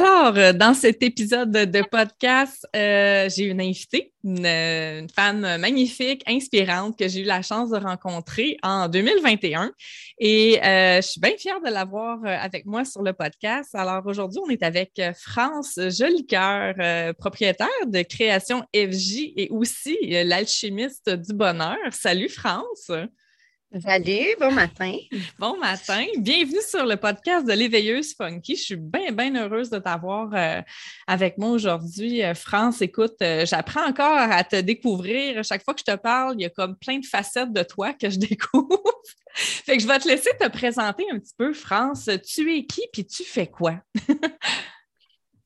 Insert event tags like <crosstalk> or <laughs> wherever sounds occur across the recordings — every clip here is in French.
Alors, euh, dans cet épisode de podcast, euh, j'ai une invitée, une, femme magnifique, inspirante que j'ai eu la chance de rencontrer en 2021. Et euh, je suis bien fière de l'avoir avec moi sur le podcast. Alors, aujourd'hui, on est avec France Jolicoeur, propriétaire de Création FJ et aussi l'alchimiste du bonheur. Salut, France! Salut, bon matin. Bon matin. Bienvenue sur le podcast de l'éveilleuse funky. Je suis bien, bien heureuse de t'avoir euh, avec moi aujourd'hui. Euh, France, écoute, euh, j'apprends encore à te découvrir. Chaque fois que je te parle, il y a comme plein de facettes de toi que je <laughs> découvre. fait que je vais te laisser te présenter un petit peu, France. Tu es qui puis tu fais quoi?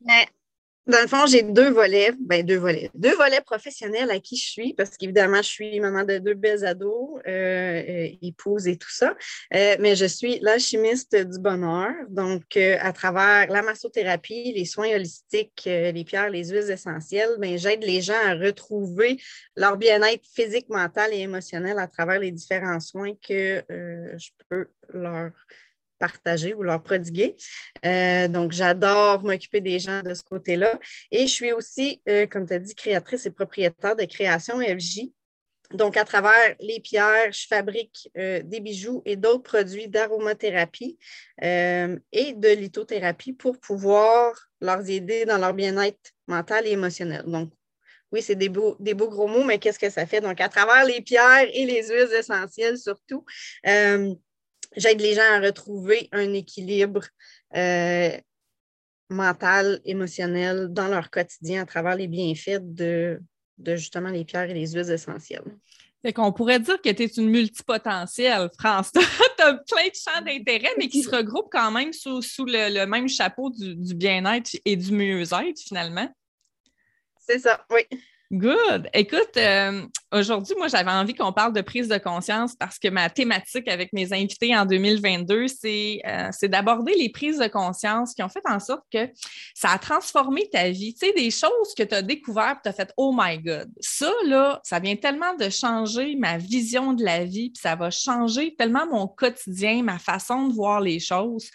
Ben, dans le fond, j'ai deux volets, ben deux volets, deux volets professionnels à qui je suis, parce qu'évidemment, je suis maman de deux belles ados, euh, euh, épouse et tout ça, euh, mais je suis l'alchimiste du bonheur. Donc, à travers la massothérapie, les soins holistiques, les pierres, les huiles essentielles, ben, j'aide les gens à retrouver leur bien-être physique, mental et émotionnel à travers les différents soins que je peux leur partager ou leur prodiguer. Euh, donc, j'adore m'occuper des gens de ce côté-là. Et je suis aussi, euh, comme tu as dit, créatrice et propriétaire de Création FJ. Donc, à travers les pierres, je fabrique euh, des bijoux et d'autres produits d'aromathérapie et de lithothérapie pour pouvoir leur aider dans leur bien-être mental et émotionnel. Donc, oui, c'est des beaux, des beaux gros mots, mais qu'est-ce que ça fait? Donc, à travers les pierres et les huiles essentielles surtout, j'aide les gens à retrouver un équilibre euh, mental, émotionnel dans leur quotidien à travers les bienfaits de, justement les pierres et les huiles essentielles. Fait qu'on pourrait dire que tu es une multipotentielle, France. <laughs> tu as plein de champs d'intérêt, mais qui se regroupent quand même sous, le, même chapeau du, du bien-être et du mieux-être, finalement. C'est ça, oui. Good. Écoute, euh, aujourd'hui, moi, j'avais envie qu'on parle de prise de conscience parce que ma thématique avec mes invités en 2022, euh, c'est d'aborder les prises de conscience qui ont fait en sorte que ça a transformé ta vie. Tu sais, des choses que tu as découvertes, tu as fait Oh my God. Ça, là, ça vient tellement de changer ma vision de la vie, puis ça va changer tellement mon quotidien, ma façon de voir les choses.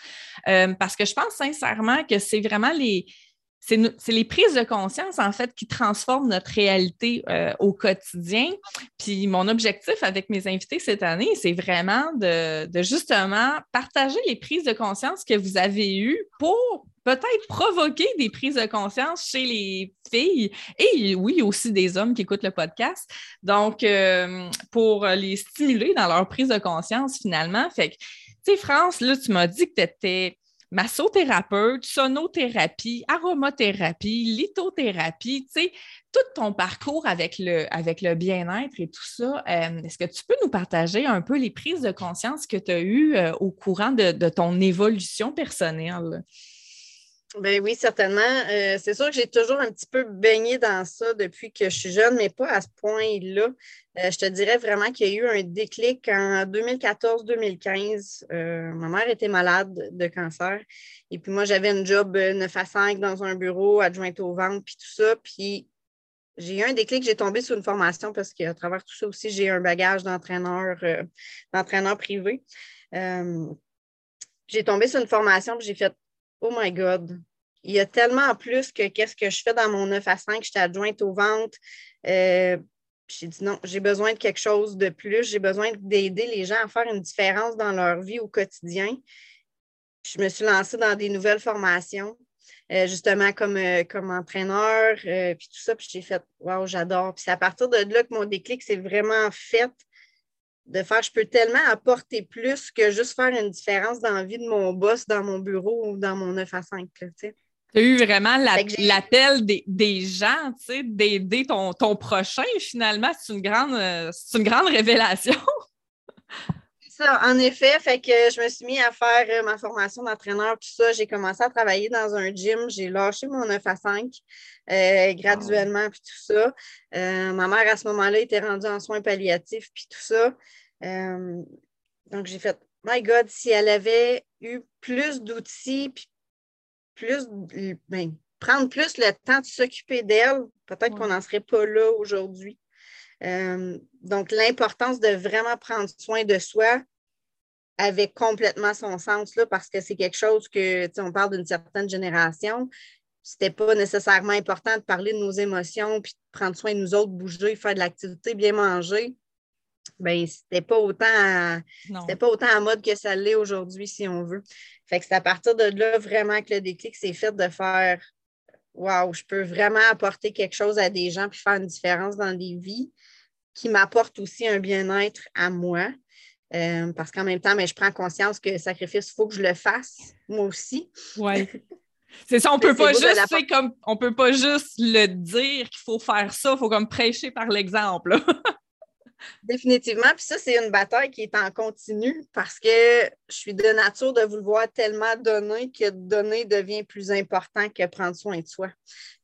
Euh, parce que je pense sincèrement que c'est vraiment les c'est les prises de conscience, en fait, qui transforment notre réalité euh, au quotidien. Puis mon objectif avec mes invités cette année, c'est vraiment de, justement partager les prises de conscience que vous avez eues pour peut-être provoquer des prises de conscience chez les filles et oui, aussi des hommes qui écoutent le podcast. Donc, euh, pour les stimuler dans leur prise de conscience finalement. Fait que, tu sais, France, là, tu m'as dit que tu étais massothérapeute, sonothérapie, aromathérapie, lithothérapie, tu sais, tout ton parcours avec le, bien-être et tout ça, euh, est-ce que tu peux nous partager un peu les prises de conscience que tu as eues euh, au courant de, ton évolution personnelle? Ben oui, certainement. Euh, c'est sûr que j'ai toujours un petit peu baigné dans ça depuis que je suis jeune, mais pas à ce point-là. Euh, je te dirais vraiment qu'il y a eu un déclic en 2014-2015. Euh, ma mère était malade de cancer. Et puis moi, j'avais un job 9 à 5 dans un bureau, adjointe au ventre, puis tout ça. Puis j'ai eu un déclic, j'ai tombé sur une formation parce qu'à travers tout ça aussi, j'ai un bagage d'entraîneur, d'entraîneur privé. j'ai tombé sur une formation, puis j'ai fait Oh my God. Il y a tellement plus que qu'est-ce que je fais dans mon 9 à 5, j'étais adjointe aux ventes. Euh, j'ai dit non, j'ai besoin de quelque chose de plus. J'ai besoin d'aider les gens à faire une différence dans leur vie au quotidien. Je me suis lancée dans des nouvelles formations, euh, justement comme, euh, comme entraîneur, puis tout ça. Puis j'ai fait, waouh, j'adore. Puis c'est à partir de là que mon déclic s'est vraiment fait de faire, je peux tellement apporter plus que juste faire une différence dans la vie de mon boss, dans mon bureau ou dans mon 9 à 5. Tu as eu vraiment l'appel des, gens, d'aider ton, ton, prochain, finalement. C'est une, grande, euh, une grande <laughs> révélation. Ça, en effet, fait que je me suis mis à faire euh, ma formation d'entraîneur, tout ça. J'ai commencé à travailler dans un gym. J'ai lâché mon 9 à 5 euh, graduellement, puis tout ça. ma mère, à ce moment-là, était rendue en soins palliatifs, puis tout ça. Euh, donc, j'ai fait, my God, si elle avait eu plus d'outils, puis plus, ben, prendre plus le temps de s'occuper d'elle, peut-être qu'on n'en serait pas là aujourd'hui. Euh, donc, l'importance de vraiment prendre soin de soi, avait complètement son sens là, parce que c'est quelque chose que, on parle d'une certaine génération. C'était pas nécessairement important de parler de nos émotions, puis de prendre soin de nous autres, bouger, faire de l'activité, bien manger. Ben, c'était pas autant c'était pas autant en mode que ça l'est aujourd'hui, si on veut. Fait que c'est à partir de là vraiment que le déclic s'est fait de faire Wow, je peux vraiment apporter quelque chose à des gens puis faire une différence dans des vies qui m'apporte aussi un bien-être à moi. Euh, parce qu'en même temps, mais je prends conscience que le sacrifice, il faut que je le fasse, moi aussi. Oui. <laughs> C'est ça, on peut pas juste, comme, on peut pas juste le dire qu'il faut faire ça, il faut comme prêcher par l'exemple. <laughs> Définitivement. Puis ça, c'est une bataille qui est en continu parce que je suis de nature de vouloir tellement donner que donner devient plus important que prendre soin de soi.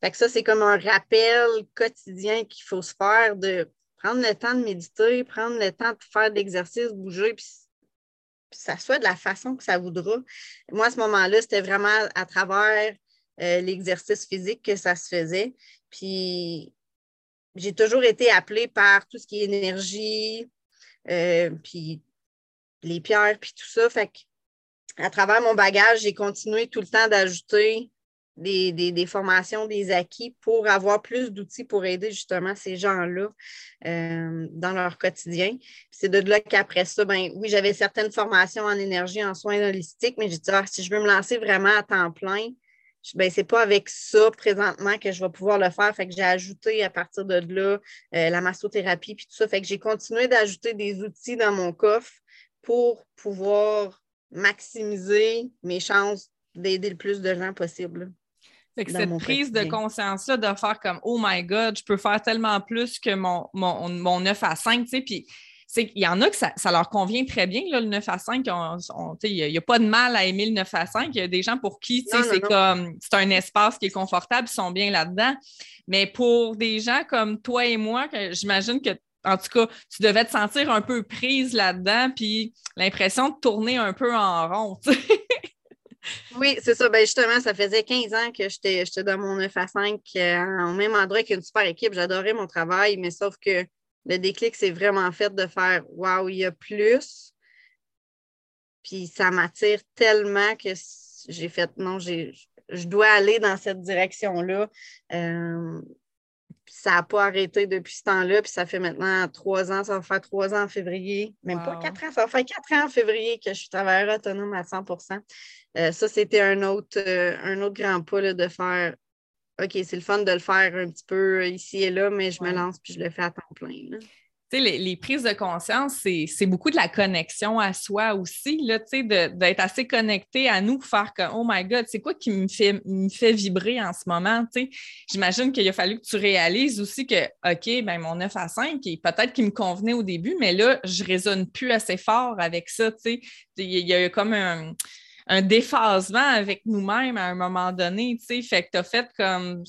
Fait que ça, c'est comme un rappel quotidien qu'il faut se faire de prendre le temps de méditer, prendre le temps de faire de l'exercice, bouger, puis, ça soit de la façon que ça voudra. Moi, à ce moment-là, c'était vraiment à travers euh, l'exercice physique que ça se faisait. Puis j'ai toujours été appelée par tout ce qui est énergie, euh, puis les pierres, puis tout ça. Fait à travers mon bagage, j'ai continué tout le temps d'ajouter des, formations, des acquis pour avoir plus d'outils pour aider justement ces gens-là euh, dans leur quotidien. C'est de là qu'après ça, ben oui, j'avais certaines formations en énergie, en soins holistiques, mais j'ai dit, ah, si je veux me lancer vraiment à temps plein, ben, c'est pas avec ça présentement que je vais pouvoir le faire. Fait que j'ai ajouté à partir de là euh, la massothérapie puis tout ça. Fait que j'ai continué d'ajouter des outils dans mon coffre pour pouvoir maximiser mes chances d'aider le plus de gens possible cette prise de conscience-là de faire comme Oh my God, je peux faire tellement plus que mon, mon, mon 9 à 5, tu sais, puis il y en a que ça, leur convient très bien, le 9 à 5. Il n'y a, pas de mal à aimer le 9 à 5. Il y a des gens pour qui c'est comme c'est un espace qui est confortable, ils sont bien là-dedans. Mais pour des gens comme toi et moi, j'imagine que en tout cas, tu devais te sentir un peu prise là-dedans, puis l'impression de tourner un peu en rond. <laughs> Oui, c'est ça. Ben justement, ça faisait 15 ans que j'étais dans mon 9 à 5 euh, au même endroit qu'une super équipe. J'adorais mon travail, mais sauf que le déclic, c'est vraiment fait de faire Waouh, il y a plus. Puis ça m'attire tellement que j'ai fait non, je dois aller dans cette direction-là. Euh, ça n'a pas arrêté depuis ce temps-là, puis ça fait maintenant trois ans, ça va faire trois ans en février, même pas quatre ans, ça va faire quatre ans en février que je suis travailleur autonome à 100% euh, Ça, c'était un autre, euh, un autre grand pas de faire OK, c'est le fun de le faire un petit peu ici et là, mais je me lance puis je le fais à temps plein. Les, les, prises de conscience, c'est beaucoup de la connexion à soi aussi, d'être assez connecté à nous faire que, oh my God, c'est quoi qui me fait, me fait vibrer en ce moment? J'imagine qu'il a fallu que tu réalises aussi que, OK, ben, mon 9 à 5, peut-être qu'il me convenait au début, mais là, je ne résonne plus assez fort avec ça. Il y, a comme un un déphasement avec nous-mêmes à un moment donné, tu sais. Fait que tu as fait comme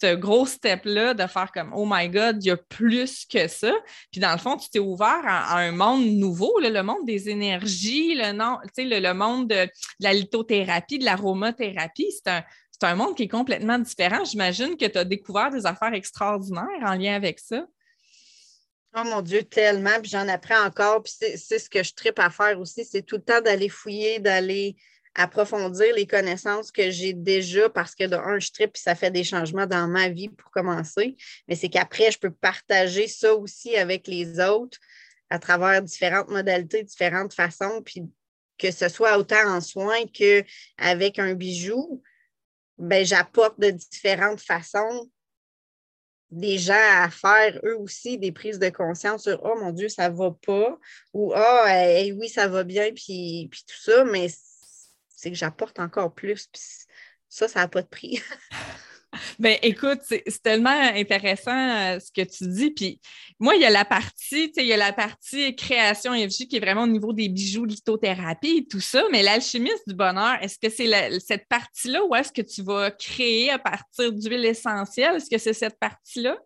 ce gros step-là de faire comme Oh my God, il y a plus que ça. Puis dans le fond, tu t'es ouvert à, un monde nouveau, le monde des énergies, le, non, le, le monde de, la lithothérapie, de l'aromathérapie. C'est un, un monde qui est complètement différent. J'imagine que tu as découvert des affaires extraordinaires en lien avec ça. Oh mon Dieu, tellement. Puis j'en apprends encore. Puis c'est ce que je tripe à faire aussi, c'est tout le temps d'aller fouiller, d'aller approfondir les connaissances que j'ai déjà parce que de un, je tripe puis ça fait des changements dans ma vie pour commencer. Mais c'est qu'après, je peux partager ça aussi avec les autres à travers différentes modalités, différentes façons, puis que ce soit autant en soins qu'avec un bijou, ben, j'apporte de différentes façons des gens à faire eux aussi des prises de conscience sur Oh mon Dieu, ça va pas ou Ah oh, oui, ça va bien, puis, puis tout ça, mais c'est que j'apporte encore plus. Puis ça, ça n'a pas de prix. <laughs> Bien, écoute, c'est tellement intéressant euh, ce que tu dis. Puis moi, il y a la partie, il y a la partie création FJ qui est vraiment au niveau des bijoux, lithothérapie et tout ça. Mais l'alchimiste du bonheur, est-ce que c'est cette partie-là ou est-ce que tu vas créer à partir d'huile essentielle? Est-ce que c'est cette partie-là?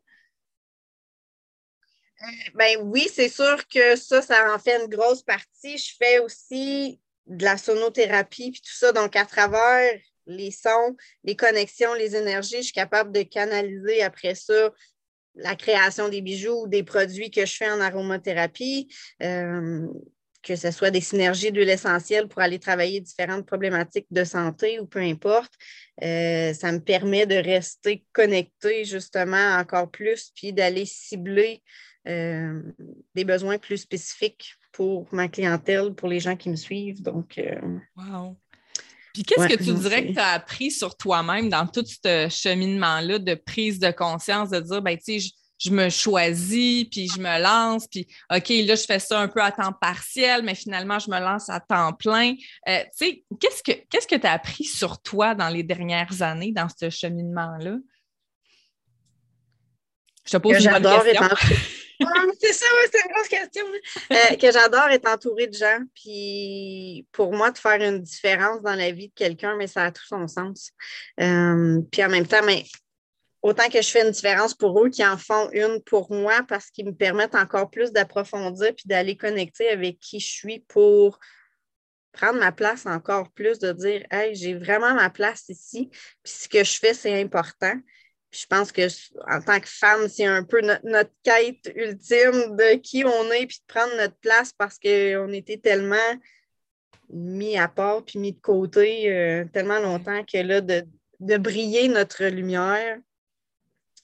Euh, ben oui, c'est sûr que ça, ça en fait une grosse partie. Je fais aussi de la sonothérapie puis tout ça. Donc, à travers les sons, les connexions, les énergies, je suis capable de canaliser après ça la création des bijoux ou des produits que je fais en aromathérapie. Euh, que ce soit des synergies d'huile essentielle pour aller travailler différentes problématiques de santé ou peu importe. Euh, ça me permet de rester connecté justement encore plus, puis d'aller cibler euh, des besoins plus spécifiques pour ma clientèle, pour les gens qui me suivent. Donc, wow. Puis qu'est-ce que tu dirais que tu as appris sur toi-même dans tout ce cheminement-là de prise de conscience, de dire, ben, tu sais, je me choisis, puis je me lance, puis OK, là, je fais ça un peu à temps partiel, mais finalement, je me lance à temps plein. Euh, tu sais, qu'est-ce que qu'est-ce que tu as appris sur toi dans les dernières années, dans ce cheminement-là? Je te pose une bonne question. <laughs> <laughs> c'est ça, c'est une grosse question. Euh, que j'adore être entourée de gens. Puis pour moi, de faire une différence dans la vie de quelqu'un, mais ça a tout son sens. Euh, puis en même temps, mais autant que je fais une différence pour eux, qui en font une pour moi parce qu'ils me permettent encore plus d'approfondir puis d'aller connecter avec qui je suis pour prendre ma place encore plus, de dire Hey, j'ai vraiment ma place ici, puis ce que je fais, c'est important. Je pense que en tant que femme, c'est un peu notre, quête ultime de qui on est, puis de prendre notre place parce qu'on était tellement mis à part puis mis de côté euh, tellement longtemps que là, de, de briller notre lumière,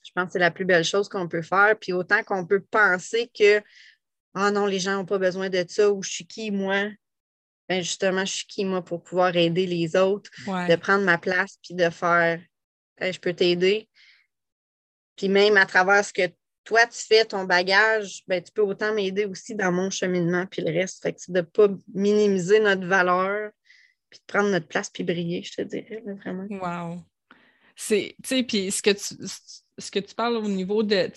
je pense que c'est la plus belle chose qu'on peut faire. Puis autant qu'on peut penser que Ah non, les gens n'ont pas besoin de ça ou je suis qui, moi? Ben justement, je suis qui, moi, pour pouvoir aider les autres, de prendre ma place puis de faire je peux t'aider. Puis même à travers ce que toi, tu fais, ton bagage, ben, tu peux autant m'aider aussi dans mon cheminement, puis le reste. Fait que c'est de ne pas minimiser notre valeur, puis de prendre notre place, puis briller, je te dirais, vraiment. Wow. C'est, tu sais, puis ce que tu, ce que tu parles au niveau de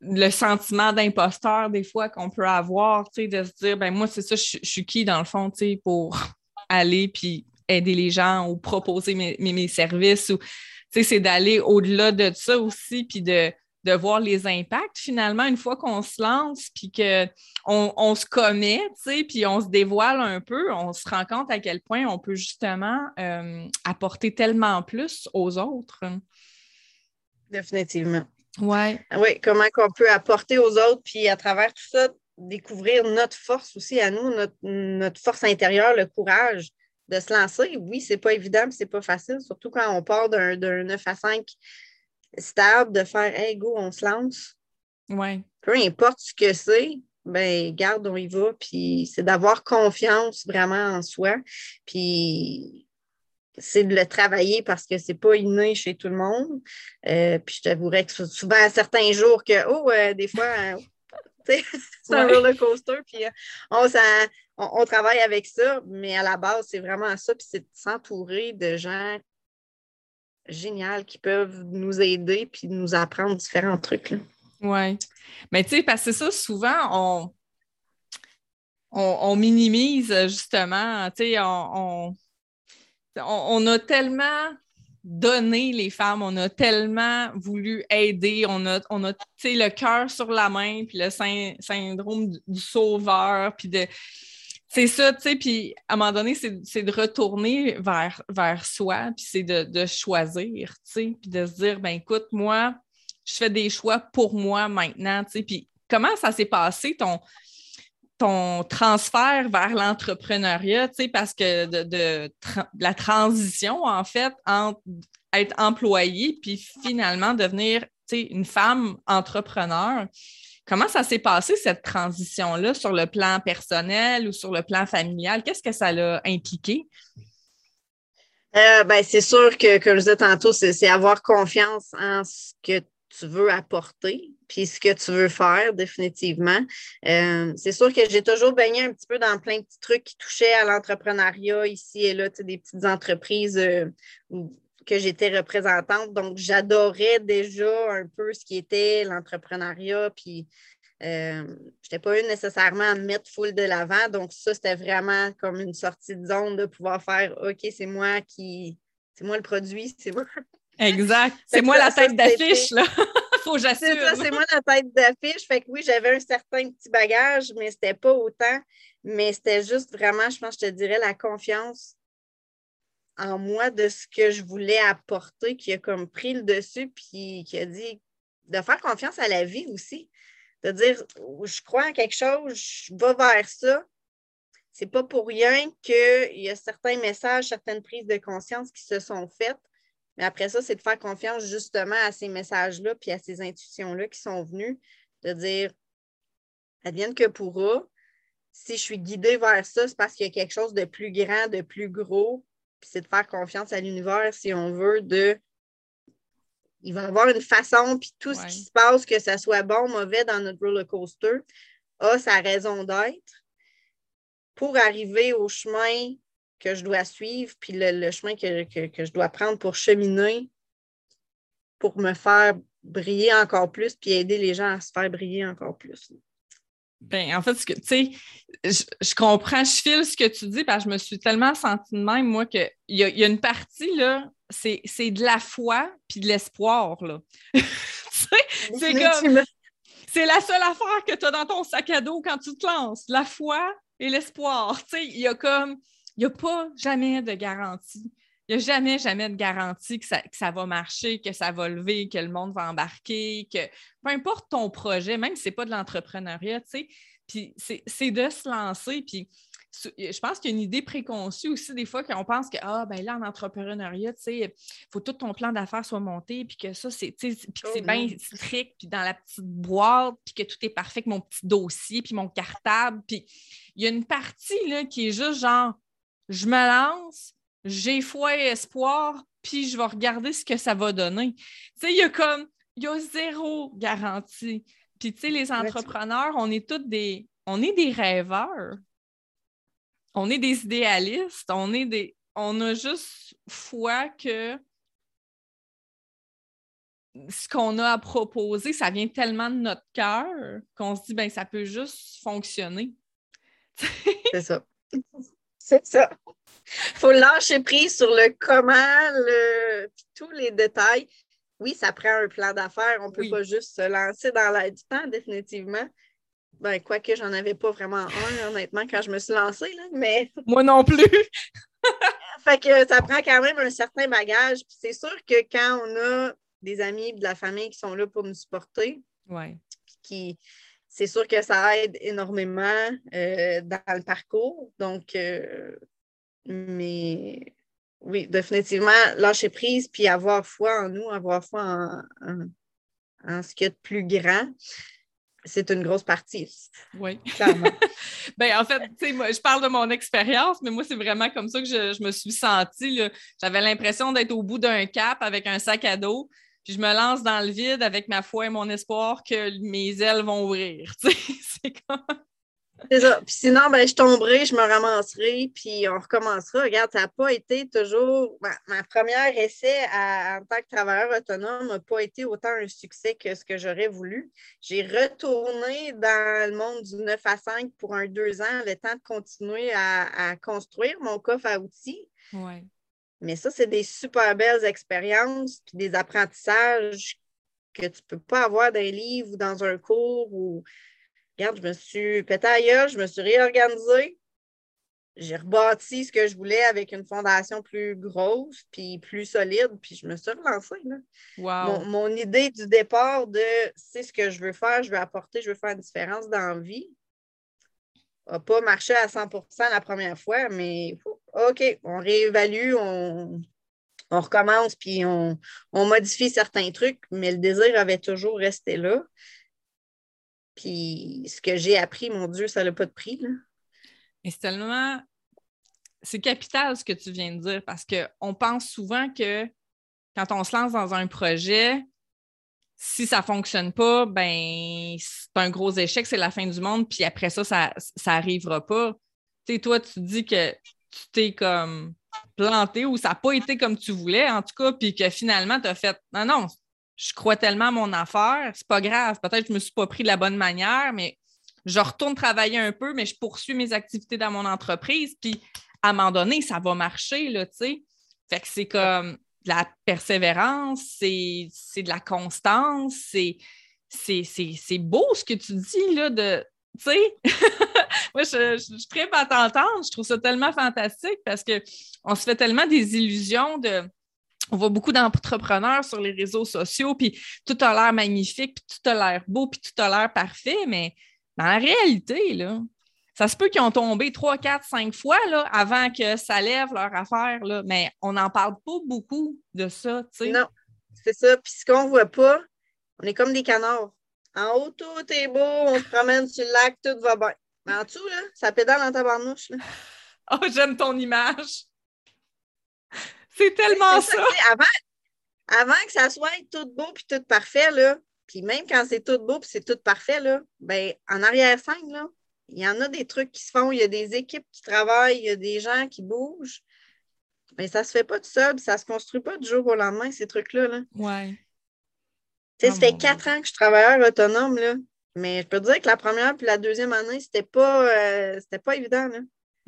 le sentiment d'imposteur des fois qu'on peut avoir, de se dire ben moi, c'est ça, je, suis qui dans le fond pour aller puis aider les gens ou proposer mes, mes, services ou c'est d'aller au-delà de ça aussi, puis de, de voir les impacts finalement une fois qu'on se lance, puis qu'on on se commet, puis on se dévoile un peu, on se rend compte à quel point on peut justement euh, apporter tellement plus aux autres. Définitivement. Ouais. Oui, comment qu'on peut apporter aux autres, puis à travers tout ça, découvrir notre force aussi à nous, notre, force intérieure, le courage de se lancer. Oui, c'est pas évident, c'est pas facile, surtout quand on part d'un 9 à 5 stable, de faire Hey, go, on se lance. Ouais. Peu importe ce que c'est, ben garde, on y va. Puis c'est d'avoir confiance vraiment en soi. Puis c'est de le travailler parce que c'est pas inné chez tout le monde. Euh, puis je t'avouerais que souvent à certains jours que, oh, euh, des fois, euh, <laughs> c'est un roller coaster, puis on, on, travaille avec ça, mais à la base, c'est vraiment ça, puis c'est de s'entourer de gens géniaux qui peuvent nous aider puis nous apprendre différents trucs. Oui. Mais tu sais, parce que ça, souvent, on, on, minimise justement, tu sais, on on, a tellement donné les femmes, on a tellement voulu aider, on a, on a le cœur sur la main, puis le syndrome du sauveur, puis de. C'est ça, tu sais, puis à un moment donné, c'est de retourner vers, soi, puis c'est de, choisir, tu sais, puis de se dire, ben écoute, moi, je fais des choix pour moi maintenant, tu sais, puis comment ça s'est passé, ton, ton transfert vers l'entrepreneuriat, parce que de, la transition, en fait, entre être employé puis finalement devenir une femme entrepreneur. Comment ça s'est passé, cette transition-là, sur le plan personnel ou sur le plan familial? Qu'est-ce que ça l'a impliqué? Euh, ben, c'est sûr que, comme je disais tantôt, c'est avoir confiance en ce que tu veux apporter, puis ce que tu veux faire, définitivement. Euh, c'est sûr que j'ai toujours baigné un petit peu dans plein de petits trucs qui touchaient à l'entrepreneuriat ici et là, des petites entreprises euh, que j'étais représentante. Donc, j'adorais déjà un peu ce qui était l'entrepreneuriat, puis euh, je n'étais pas eu nécessairement à me mettre full de l'avant. Donc, ça, c'était vraiment comme une sortie de zone de pouvoir faire OK, c'est moi qui. C'est moi le produit, c'est moi Exact. C'est moi la tête d'affiche, là. <laughs> Faut que j'assure. C'est moi la tête d'affiche. Fait que oui, j'avais un certain petit bagage, mais c'était pas autant. Mais c'était juste vraiment, je pense, je te dirais, la confiance en moi de ce que je voulais apporter qui a comme pris le dessus, puis qui a dit de faire confiance à la vie aussi. De dire, je crois en quelque chose, je vais vers ça. c'est pas pour rien qu'il y a certains messages, certaines prises de conscience qui se sont faites. Mais après ça, c'est de faire confiance justement à ces messages-là puis à ces intuitions-là qui sont venues, de dire advienne que pourra. Si je suis guidée vers ça, c'est parce qu'il y a quelque chose de plus grand, de plus gros. Puis c'est de faire confiance à l'univers, si on veut, de. Il va y avoir une façon, puis tout ce qui se passe, que ce soit bon, mauvais dans notre roller coaster, a sa raison d'être pour arriver au chemin que je dois suivre, puis le, chemin que, je dois prendre pour cheminer, pour me faire briller encore plus, puis aider les gens à se faire briller encore plus. Ben, en fait, tu sais, je, comprends, je file ce que tu dis, parce que je me suis tellement sentie de même, moi, qu'il y, a, y a une partie, là, c'est de la foi puis de l'espoir, là. <laughs> c'est comme... C'est la seule affaire que tu as dans ton sac à dos quand tu te lances. La foi et l'espoir. Tu sais, il y a comme, il n'y a pas jamais de garantie. Il n'y a jamais, jamais de garantie que ça, que ça, va marcher, que ça va lever, que le monde va embarquer, que peu importe ton projet, même si ce n'est pas de l'entrepreneuriat, tu sais, puis c'est de se lancer, puis je pense qu'il y a une idée préconçue aussi des fois qu'on pense que ah ben là en entrepreneuriat, tu sais, il faut tout ton plan d'affaires soit monté puis que ça c'est puis que c'est bien strict puis dans la petite boîte puis que tout est parfait avec mon petit dossier puis mon cartable puis il y a une partie là qui est juste genre je me lance, j'ai foi et espoir puis je vais regarder ce que ça va donner. Tu sais, il y a comme il y a zéro garantie. Puis tu sais les entrepreneurs, on est tous des on est des rêveurs on est des idéalistes, on est des. On a juste foi que ce qu'on a à proposer, ça vient tellement de notre cœur qu'on se dit ben ça peut juste fonctionner. <laughs> C'est ça. C'est ça. Il faut lâcher prise sur le comment, le, tous les détails. Oui, ça prend un plan d'affaires. On ne peut pas juste se lancer dans l'air du temps, définitivement. Ben, quoique j'en avais pas vraiment un, honnêtement, quand je me suis lancée, là, mais. <laughs> Moi non plus! <laughs> fait que ça prend quand même un certain bagage. C'est sûr que quand on a des amis de la famille qui sont là pour nous supporter, ouais. qui c'est sûr que ça aide énormément euh, dans le parcours. Donc, euh, mais oui, définitivement, lâcher prise puis avoir foi en nous, avoir foi en, en, en ce qu'il y a de plus grand c'est une grosse partie. Oui. Clairement. <laughs> ben, en fait, moi, je parle de mon expérience, mais moi, c'est vraiment comme ça que je, me suis sentie. J'avais l'impression d'être au bout d'un cap avec un sac à dos, puis je me lance dans le vide avec ma foi et mon espoir que mes ailes vont ouvrir. <laughs> c'est comme. C'est ça. Puis sinon, ben, je tomberai, je me ramasserai, puis on recommencera. Regarde, ça n'a pas été toujours. Ma, première essai en tant que travailleur autonome n'a pas été autant un succès que ce que j'aurais voulu. J'ai retourné dans le monde du 9 à 5 pour un deux ans, le temps de continuer à, construire mon coffre à outils. Ouais. Mais ça, c'est des super belles expériences, puis des apprentissages que tu ne peux pas avoir dans un livre ou dans un cours ou regarde, je me suis pété ailleurs, je me suis réorganisée. J'ai rebâti ce que je voulais avec une fondation plus grosse puis plus solide, puis je me suis relancée. Mon, idée du départ de c'est ce que je veux faire, je veux apporter, je veux faire une différence dans la vie n'a pas marché à 100 la première fois, mais OK, on réévalue, on, recommence, puis on, on, modifie certains trucs, mais le désir avait toujours resté là. Puis ce que j'ai appris, mon Dieu, ça n'a pas de prix. Là. c'est tellement. C'est capital ce que tu viens de dire parce qu'on pense souvent que quand on se lance dans un projet, si ça ne fonctionne pas, ben c'est un gros échec, c'est la fin du monde, puis après ça, ça n'arrivera pas. Tu sais, toi, tu dis que tu t'es comme planté ou ça n'a pas été comme tu voulais, en tout cas, puis que finalement, tu as fait non, non, je crois tellement à mon affaire, c'est pas grave. Peut-être que je me suis pas pris de la bonne manière, mais je retourne travailler un peu, mais je poursuis mes activités dans mon entreprise. Puis à un moment donné, ça va marcher, là, tu sais. Fait que c'est comme de la persévérance, c'est de la constance, c'est beau ce que tu dis, là, de, tu sais, <laughs> moi, je, je, suis à t'entendre. Je trouve ça tellement fantastique parce qu'on se fait tellement des illusions de on voit beaucoup d'entrepreneurs sur les réseaux sociaux, puis tout a l'air magnifique, puis tout a l'air beau, puis tout a l'air parfait, mais dans la réalité, là, ça se peut qu'ils ont tombé trois, quatre, cinq fois là, avant que ça lève leur affaire, là, mais on n'en parle pas beaucoup de ça. Non, c'est ça. Puis ce qu'on ne voit pas, on est comme des canards. En haut, tout est beau, on se promène sur le lac, tout va bien. Mais en dessous, là, ça pédale dans ta barnouche. Là. <laughs> Oh, j'aime ton image. C'est tellement ça. avant, avant que ça soit tout beau puis tout parfait, là, puis même quand c'est tout beau puis c'est tout parfait, là, ben, en arrière-scène, là, il y en a des trucs qui se font, il y a des équipes qui travaillent, il y a des gens qui bougent. Mais ça ne se fait pas tout seul, ça ne se construit pas du jour au lendemain, ces trucs-là. Là. Ouais. ça fait quatre ans que je suis travailleur autonome, là. Mais je peux te dire que la première puis la deuxième année, c'était pas, euh, pas évident. Là.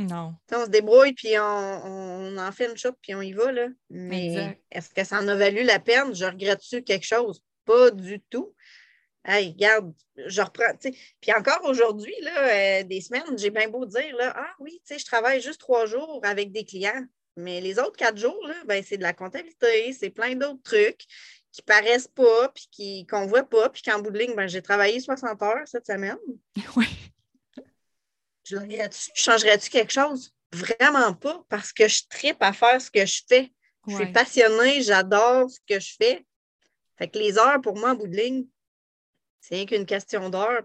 Non. on se débrouille, puis on, en fait une shop, puis on y va. Là. Mais est-ce que ça en a valu la peine? Je regrette-tu quelque chose? Pas du tout. Hey, regarde, je reprends. Puis encore aujourd'hui, là, euh, des semaines, j'ai bien beau dire là, Ah oui, je travaille juste trois jours avec des clients. Mais les autres quatre jours, là, ben, c'est de la comptabilité, c'est plein d'autres trucs qui paraissent pas, puis qu'on ne voit pas, puis qu'en bout de ligne, ben, j'ai travaillé 60 heures cette semaine. <laughs> Oui. Changerais-tu quelque chose? Vraiment pas, parce que je tripe à faire ce que je fais. Je suis passionnée, j'adore ce que je fais. Fait que les heures, pour moi, en bout de ligne, c'est rien qu'une question d'heure.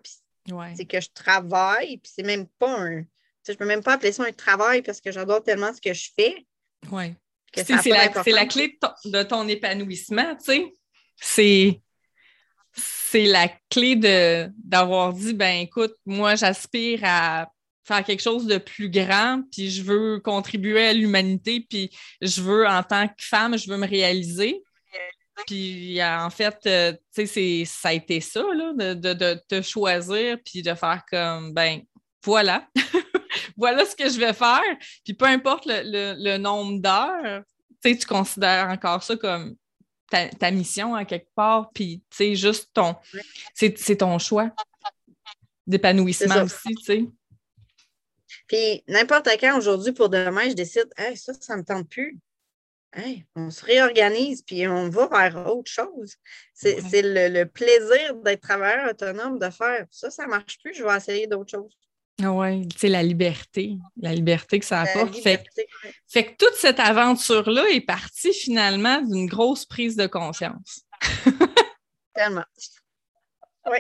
C'est que je travaille, puis c'est même pas un. Je ne peux même pas appeler ça un travail parce que j'adore tellement ce que je fais. Oui. C'est la, clé de ton, épanouissement, tu sais. C'est c'est la clé d'avoir dit ben écoute, moi j'aspire à faire quelque chose de plus grand, puis je veux contribuer à l'humanité, puis je veux, en tant que femme, je veux me réaliser. Puis en fait, euh, tu sais, ça a été ça, là, de, te choisir, puis de faire comme, ben voilà, <laughs> voilà ce que je vais faire. Puis peu importe le, nombre d'heures, tu sais, tu considères encore ça comme ta, mission à quelque part, puis tu sais, juste ton, c'est ton choix d'épanouissement aussi, tu sais. Puis n'importe quand aujourd'hui pour demain, je décide, ça, ça ne me tente plus. on se réorganise puis on va vers autre chose. C'est le, plaisir d'être travailleur autonome, de faire ça, ça ne marche plus, je vais essayer d'autres choses. Ah oui, c'est la liberté, la liberté que ça apporte. fait, fait, que toute cette aventure-là est partie finalement d'une grosse prise de conscience. <laughs> Tellement. Oui.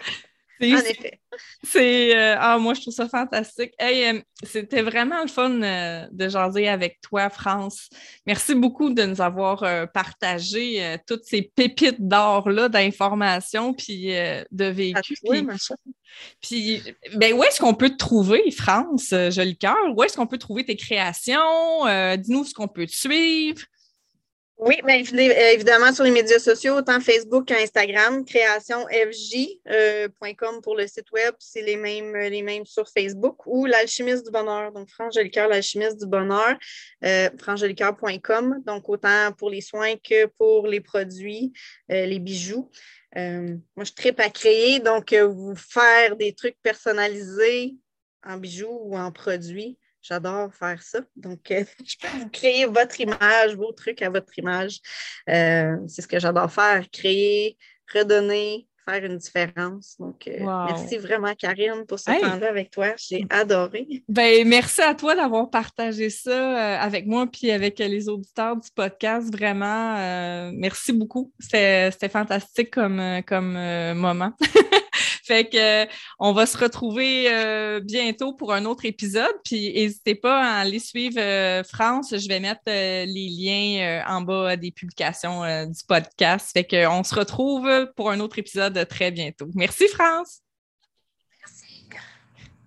En effet. C'est euh, ah moi je trouve ça fantastique. Euh, c'était vraiment le fun euh, de jaser avec toi, France. Merci beaucoup de nous avoir partagé toutes ces pépites d'or là, d'informations puis de vécu. Puis, ben où est-ce qu'on peut te trouver, France, joli cœur? Où est-ce qu'on peut trouver tes créations? Dis-nous ce qu'on peut te suivre. Oui, bien euh, évidemment sur les médias sociaux, autant Facebook qu'Instagram, créationfj.com euh, pour le site web, c'est les mêmes, euh, les mêmes sur Facebook, ou l'alchimiste du bonheur, donc Jolicoeur, l'alchimiste du bonheur, euh, donc autant pour les soins que pour les produits, les bijoux. moi, je tripe à créer, donc vous faire des trucs personnalisés en bijoux ou en produits. J'adore faire ça. Donc, euh, <laughs> je peux créer votre image, vos trucs à votre image. Euh, c'est ce que j'adore faire, créer, redonner, faire une différence. Donc, euh, merci vraiment, Karine, pour ce temps-là avec toi. J'ai adoré. Ben, merci à toi d'avoir partagé ça avec moi puis avec les auditeurs du podcast. Vraiment, merci beaucoup. C'était fantastique comme, comme moment. <laughs> Fait que on va se retrouver euh, bientôt pour un autre épisode. Puis n'hésitez pas à aller suivre euh, France. Je vais mettre euh, les liens en bas des publications du podcast. Fait qu'on se retrouve pour un autre épisode très bientôt. Merci France.